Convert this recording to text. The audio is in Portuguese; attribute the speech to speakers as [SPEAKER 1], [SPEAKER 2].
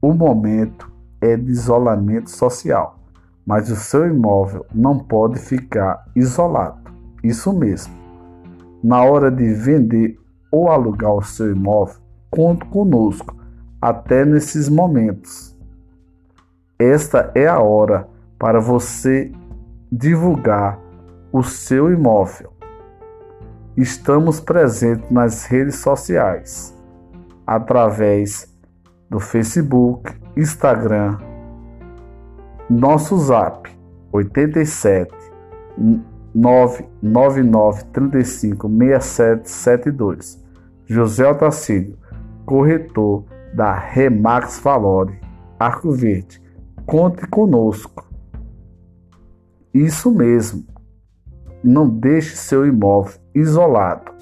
[SPEAKER 1] o momento é de isolamento social, mas o seu imóvel não pode ficar isolado. Isso mesmo. Na hora de vender ou alugar o seu imóvel, conte conosco até nesses momentos. Esta é a hora para você divulgar o seu imóvel. Estamos presentes nas redes sociais através do Facebook, Instagram, nosso Zap 87 999 35 6772. José Otacílio, corretor da Remax Valore, Arco Verde. Conte conosco. Isso mesmo. Não deixe seu imóvel isolado.